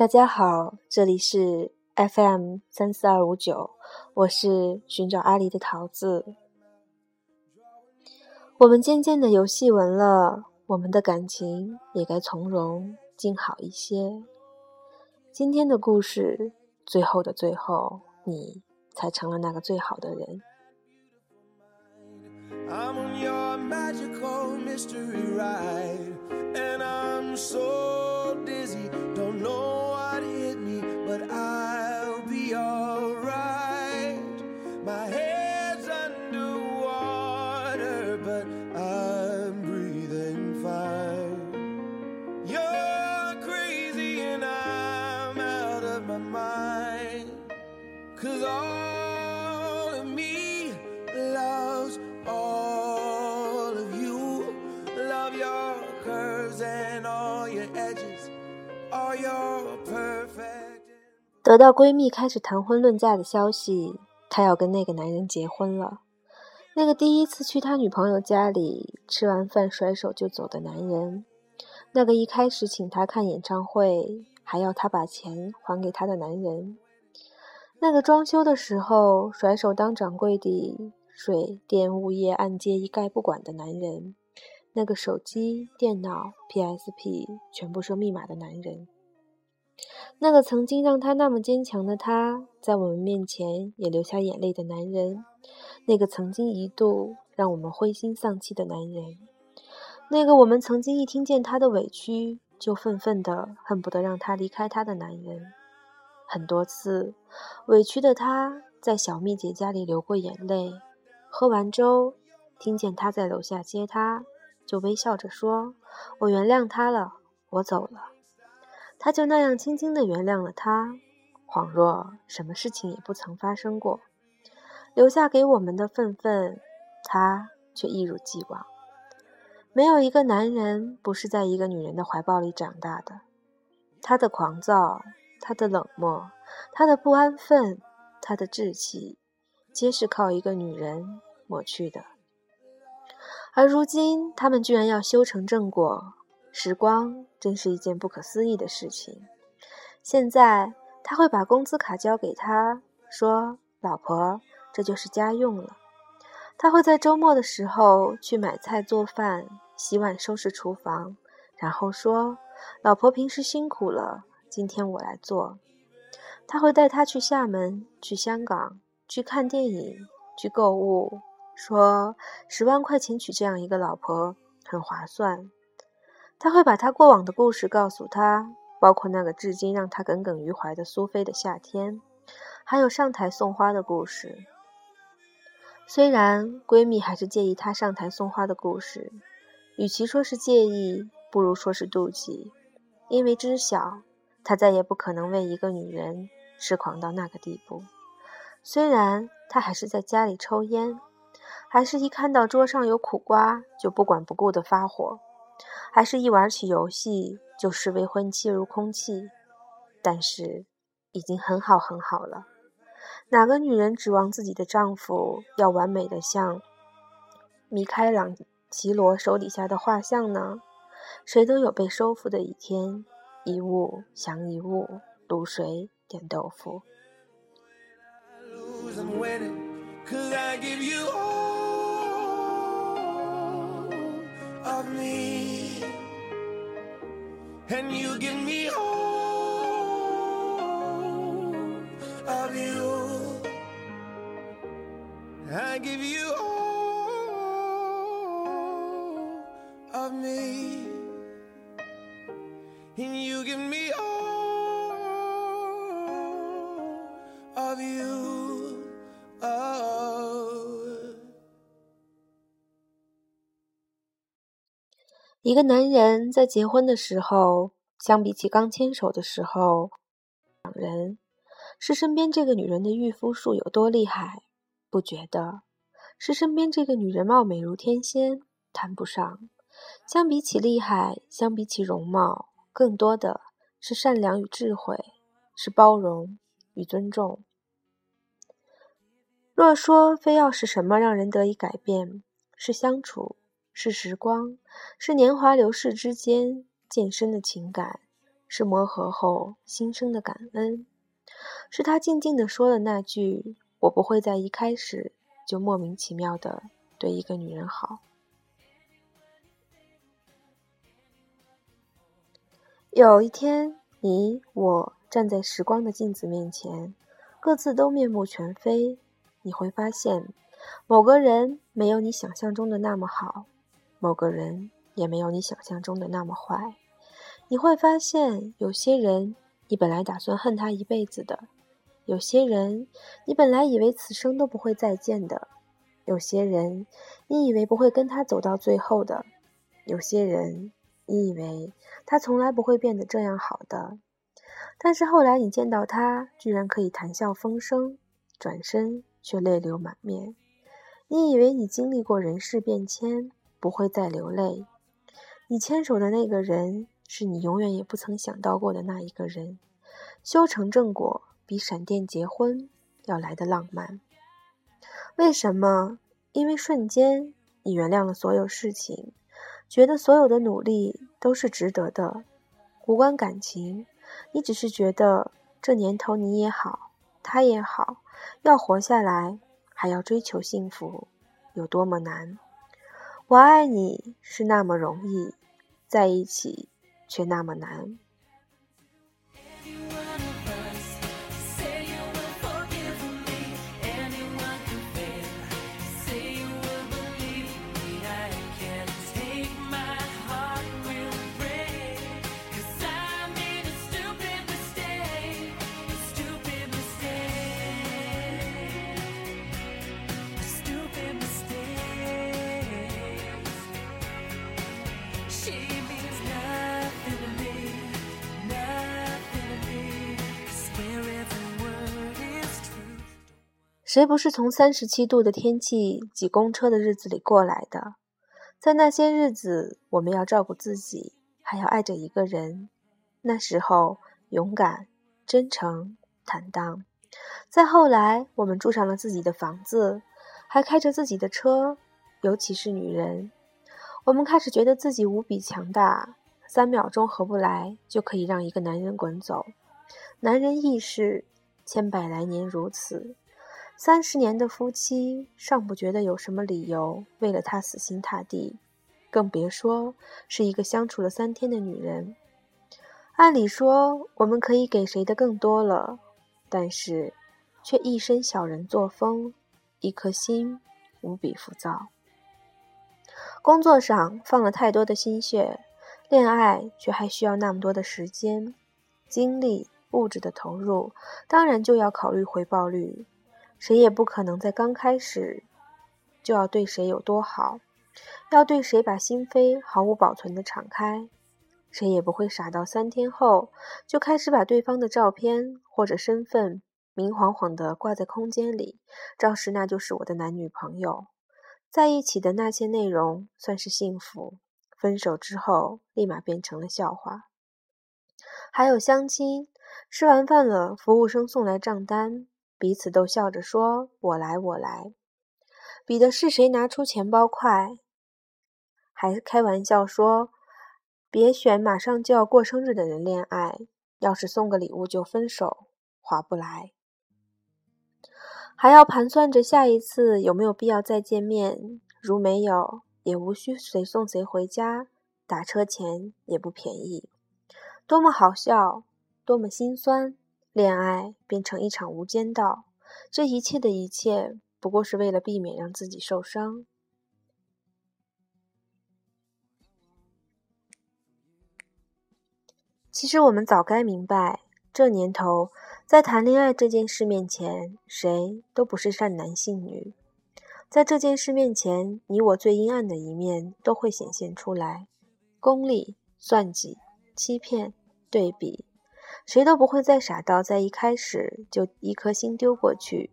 大家好，这里是 FM 三四二五九，我是寻找阿狸的桃子。我们渐渐的有戏文了，我们的感情也该从容静好一些。今天的故事，最后的最后，你才成了那个最好的人。得到闺蜜开始谈婚论嫁的消息，她要跟那个男人结婚了。那个第一次去他女朋友家里吃完饭甩手就走的男人，那个一开始请她看演唱会还要她把钱还给他的男人，那个装修的时候甩手当掌柜的水电物业按揭一概不管的男人，那个手机电脑 PSP 全部设密码的男人。那个曾经让他那么坚强的他，在我们面前也流下眼泪的男人；那个曾经一度让我们灰心丧气的男人；那个我们曾经一听见他的委屈就愤愤的恨不得让他离开他的男人。很多次，委屈的他在小蜜姐家里流过眼泪，喝完粥，听见他在楼下接他，就微笑着说：“我原谅他了，我走了。”他就那样轻轻地原谅了他，恍若什么事情也不曾发生过。留下给我们的愤愤，他却一如既往。没有一个男人不是在一个女人的怀抱里长大的。他的狂躁，他的冷漠，他的不安分，他的志气，皆是靠一个女人抹去的。而如今，他们居然要修成正果。时光真是一件不可思议的事情。现在他会把工资卡交给他，说：“老婆，这就是家用了。”他会在周末的时候去买菜、做饭、洗碗、收拾厨房，然后说：“老婆平时辛苦了，今天我来做。”他会带她去厦门、去香港、去看电影、去购物，说：“十万块钱娶这样一个老婆很划算。”他会把他过往的故事告诉他，包括那个至今让他耿耿于怀的苏菲的夏天，还有上台送花的故事。虽然闺蜜还是介意他上台送花的故事，与其说是介意，不如说是妒忌，因为知晓他再也不可能为一个女人痴狂到那个地步。虽然他还是在家里抽烟，还是一看到桌上有苦瓜就不管不顾的发火。还是一玩起游戏就视未婚妻如空气，但是已经很好很好了。哪个女人指望自己的丈夫要完美的像米开朗基罗手底下的画像呢？谁都有被收复的一天，一物降一物，卤水点豆腐。And you give me all of you. I give you 一个男人在结婚的时候，相比起刚牵手的时候，两人是身边这个女人的御夫术有多厉害，不觉得；是身边这个女人貌美如天仙，谈不上。相比起厉害，相比起容貌，更多的是善良与智慧，是包容与尊重。若说非要是什么让人得以改变，是相处。是时光，是年华流逝之间渐深的情感，是磨合后心生的感恩，是他静静的说了那句：“我不会在一开始就莫名其妙的对一个女人好。”有一天，你我站在时光的镜子面前，各自都面目全非。你会发现，某个人没有你想象中的那么好，某个人也没有你想象中的那么坏。你会发现，有些人你本来打算恨他一辈子的，有些人你本来以为此生都不会再见的，有些人你以为不会跟他走到最后的，有些人。你以为他从来不会变得这样好的，但是后来你见到他，居然可以谈笑风生，转身却泪流满面。你以为你经历过人事变迁，不会再流泪。你牵手的那个人，是你永远也不曾想到过的那一个人。修成正果，比闪电结婚要来的浪漫。为什么？因为瞬间，你原谅了所有事情。觉得所有的努力都是值得的，无关感情，你只是觉得这年头你也好，他也好，要活下来，还要追求幸福，有多么难？我爱你是那么容易，在一起却那么难。谁不是从三十七度的天气挤公车的日子里过来的？在那些日子，我们要照顾自己，还要爱着一个人。那时候，勇敢、真诚、坦荡。再后来，我们住上了自己的房子，还开着自己的车。尤其是女人，我们开始觉得自己无比强大，三秒钟合不来就可以让一个男人滚走。男人亦是，千百来年如此。三十年的夫妻尚不觉得有什么理由为了他死心塌地，更别说是一个相处了三天的女人。按理说我们可以给谁的更多了，但是却一身小人作风，一颗心无比浮躁。工作上放了太多的心血，恋爱却还需要那么多的时间、精力、物质的投入，当然就要考虑回报率。谁也不可能在刚开始就要对谁有多好，要对谁把心扉毫无保存的敞开。谁也不会傻到三天后就开始把对方的照片或者身份明晃晃的挂在空间里，照实那就是我的男女朋友。在一起的那些内容算是幸福，分手之后立马变成了笑话。还有相亲，吃完饭了，服务生送来账单。彼此都笑着说：“我来，我来。”比的是谁拿出钱包快，还开玩笑说：“别选马上就要过生日的人恋爱，要是送个礼物就分手，划不来。”还要盘算着下一次有没有必要再见面，如没有，也无需谁送谁回家，打车钱也不便宜。多么好笑，多么心酸。恋爱变成一场无间道，这一切的一切，不过是为了避免让自己受伤。其实我们早该明白，这年头，在谈恋爱这件事面前，谁都不是善男信女。在这件事面前，你我最阴暗的一面都会显现出来：功利、算计、欺骗、对比。谁都不会再傻到在一开始就一颗心丢过去，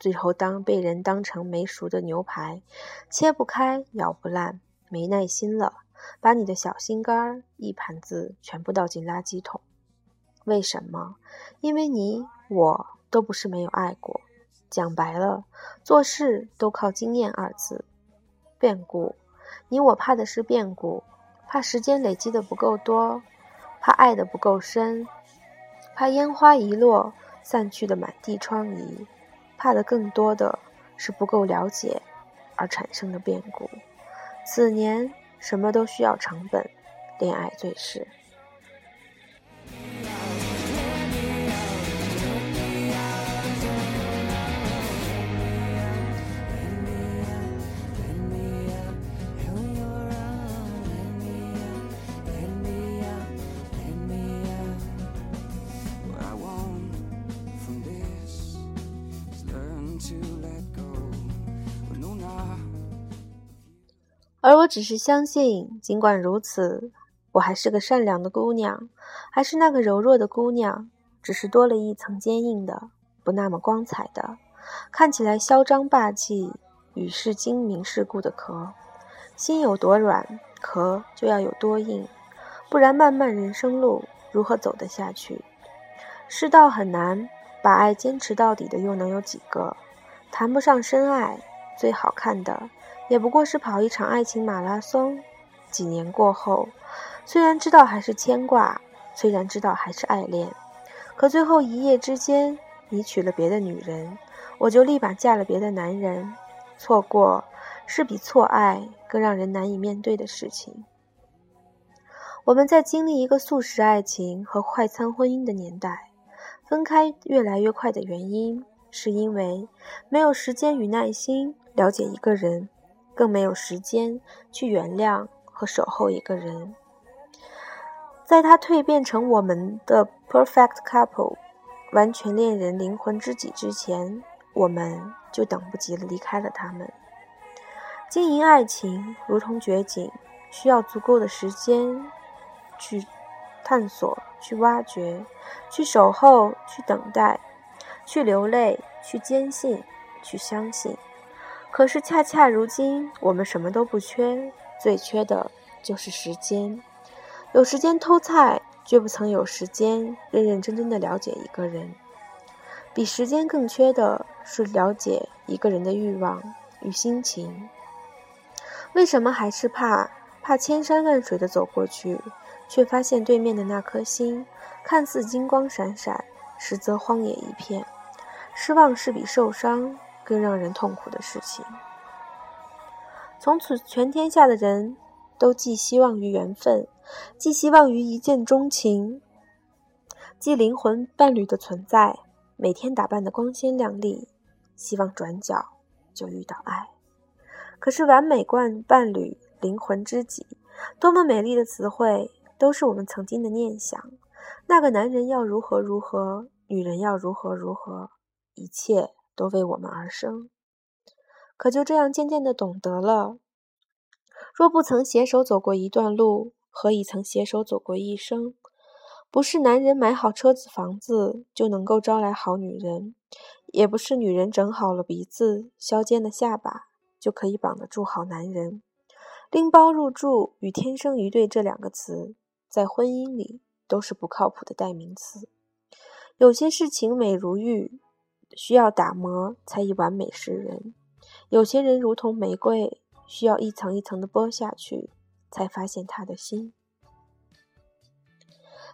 最后当被人当成没熟的牛排，切不开、咬不烂，没耐心了，把你的小心肝儿一盘子全部倒进垃圾桶。为什么？因为你我都不是没有爱过。讲白了，做事都靠经验二字。变故，你我怕的是变故，怕时间累积的不够多。怕爱的不够深，怕烟花一落散去的满地疮痍，怕的更多的是不够了解而产生的变故。此年什么都需要成本，恋爱最是。而我只是相信，尽管如此，我还是个善良的姑娘，还是那个柔弱的姑娘，只是多了一层坚硬的、不那么光彩的、看起来嚣张霸气、与世精明世故的壳。心有多软，壳就要有多硬，不然漫漫人生路如何走得下去？世道很难，把爱坚持到底的又能有几个？谈不上深爱，最好看的。也不过是跑一场爱情马拉松。几年过后，虽然知道还是牵挂，虽然知道还是爱恋，可最后一夜之间，你娶了别的女人，我就立马嫁了别的男人。错过是比错爱更让人难以面对的事情。我们在经历一个速食爱情和快餐婚姻的年代，分开越来越快的原因，是因为没有时间与耐心了解一个人。更没有时间去原谅和守候一个人，在他蜕变成我们的 perfect couple，完全恋人、灵魂知己之前，我们就等不及，离开了他们。经营爱情如同掘井，需要足够的时间去探索、去挖掘、去守候、去等待、去流泪、去坚信、去相信。可是，恰恰如今，我们什么都不缺，最缺的就是时间。有时间偷菜，却不曾有时间认认真真的了解一个人。比时间更缺的是了解一个人的欲望与心情。为什么还是怕？怕千山万水的走过去，却发现对面的那颗心看似金光闪闪，实则荒野一片。失望是比受伤。更让人痛苦的事情。从此，全天下的人都寄希望于缘分，寄希望于一见钟情，寄灵魂伴侣的存在。每天打扮的光鲜亮丽，希望转角就遇到爱。可是，完美伴伴侣、灵魂知己，多么美丽的词汇，都是我们曾经的念想。那个男人要如何如何，女人要如何如何，一切。都为我们而生，可就这样渐渐的懂得了：若不曾携手走过一段路，何以曾携手走过一生？不是男人买好车子房子就能够招来好女人，也不是女人整好了鼻子、削尖了下巴就可以绑得住好男人。拎包入住与天生一对这两个词，在婚姻里都是不靠谱的代名词。有些事情美如玉。需要打磨才以完美示人。有些人如同玫瑰，需要一层一层的剥下去，才发现他的心。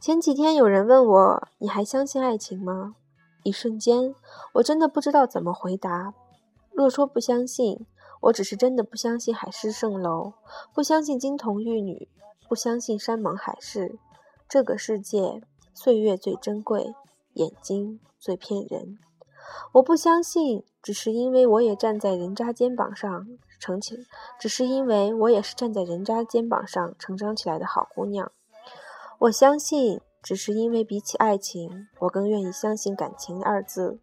前几天有人问我：“你还相信爱情吗？”一瞬间，我真的不知道怎么回答。若说不相信，我只是真的不相信海市蜃楼，不相信金童玉女，不相信山盟海誓。这个世界，岁月最珍贵，眼睛最骗人。我不相信，只是因为我也站在人渣肩膀上成起，只是因为我也是站在人渣肩膀上成长起来的好姑娘。我相信，只是因为比起爱情，我更愿意相信感情二字，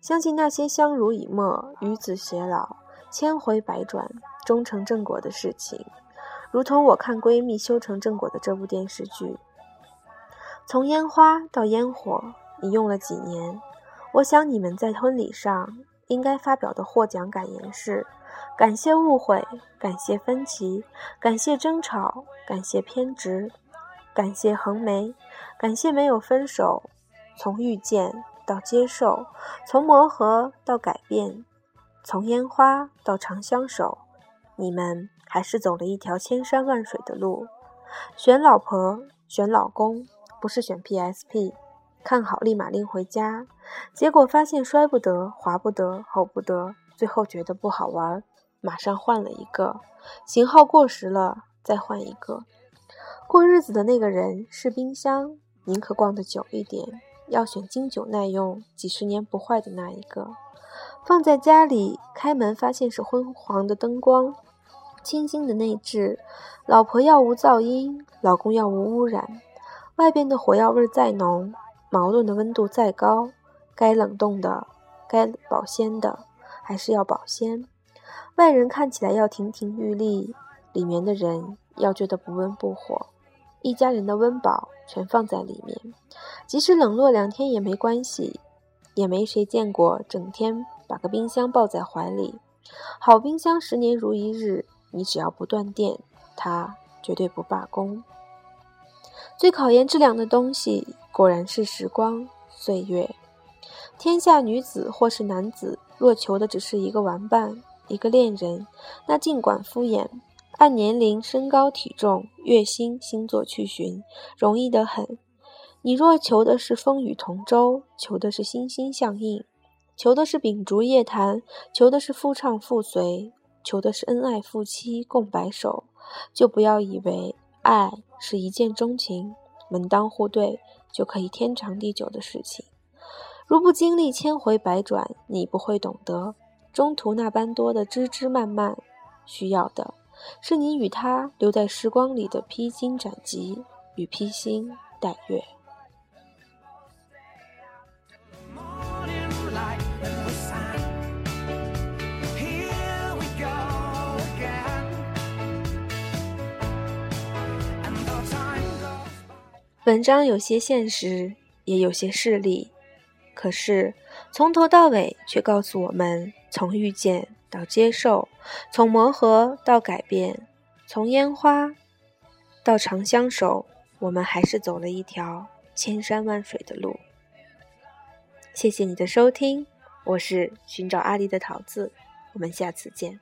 相信那些相濡以沫、与子偕老、千回百转、终成正果的事情，如同我看闺蜜修成正果的这部电视剧。从烟花到烟火，你用了几年？我想你们在婚礼上应该发表的获奖感言是：感谢误会，感谢分歧，感谢争吵，感谢偏执，感谢横眉，感谢没有分手。从遇见到接受，从磨合到改变，从烟花到长相守，你们还是走了一条千山万水的路。选老婆，选老公，不是选 PSP。看好立马拎回家，结果发现摔不得、滑不得、吼不得，最后觉得不好玩，马上换了一个型号过时了，再换一个。过日子的那个人是冰箱，宁可逛得久一点，要选经久耐用、几十年不坏的那一个。放在家里，开门发现是昏黄的灯光，清新的内置。老婆要无噪音，老公要无污染，外边的火药味再浓。矛盾的温度再高，该冷冻的、该保鲜的，还是要保鲜。外人看起来要亭亭玉立，里面的人要觉得不温不火。一家人的温饱全放在里面，即使冷落两天也没关系。也没谁见过整天把个冰箱抱在怀里。好冰箱十年如一日，你只要不断电，它绝对不罢工。最考验质量的东西。果然是时光岁月，天下女子或是男子，若求的只是一个玩伴、一个恋人，那尽管敷衍，按年龄、身高、体重、月薪、星座去寻，容易得很。你若求的是风雨同舟，求的是心心相印，求的是秉烛夜谈，求的是夫唱妇随，求的是恩爱夫妻共白首，就不要以为爱是一见钟情、门当户对。就可以天长地久的事情，如不经历千回百转，你不会懂得中途那般多的枝枝蔓蔓。需要的是你与他留在时光里的披荆斩棘与披星戴月。文章有些现实，也有些势利，可是从头到尾却告诉我们：从遇见到接受，从磨合到改变，从烟花到长相守，我们还是走了一条千山万水的路。谢谢你的收听，我是寻找阿狸的桃子，我们下次见。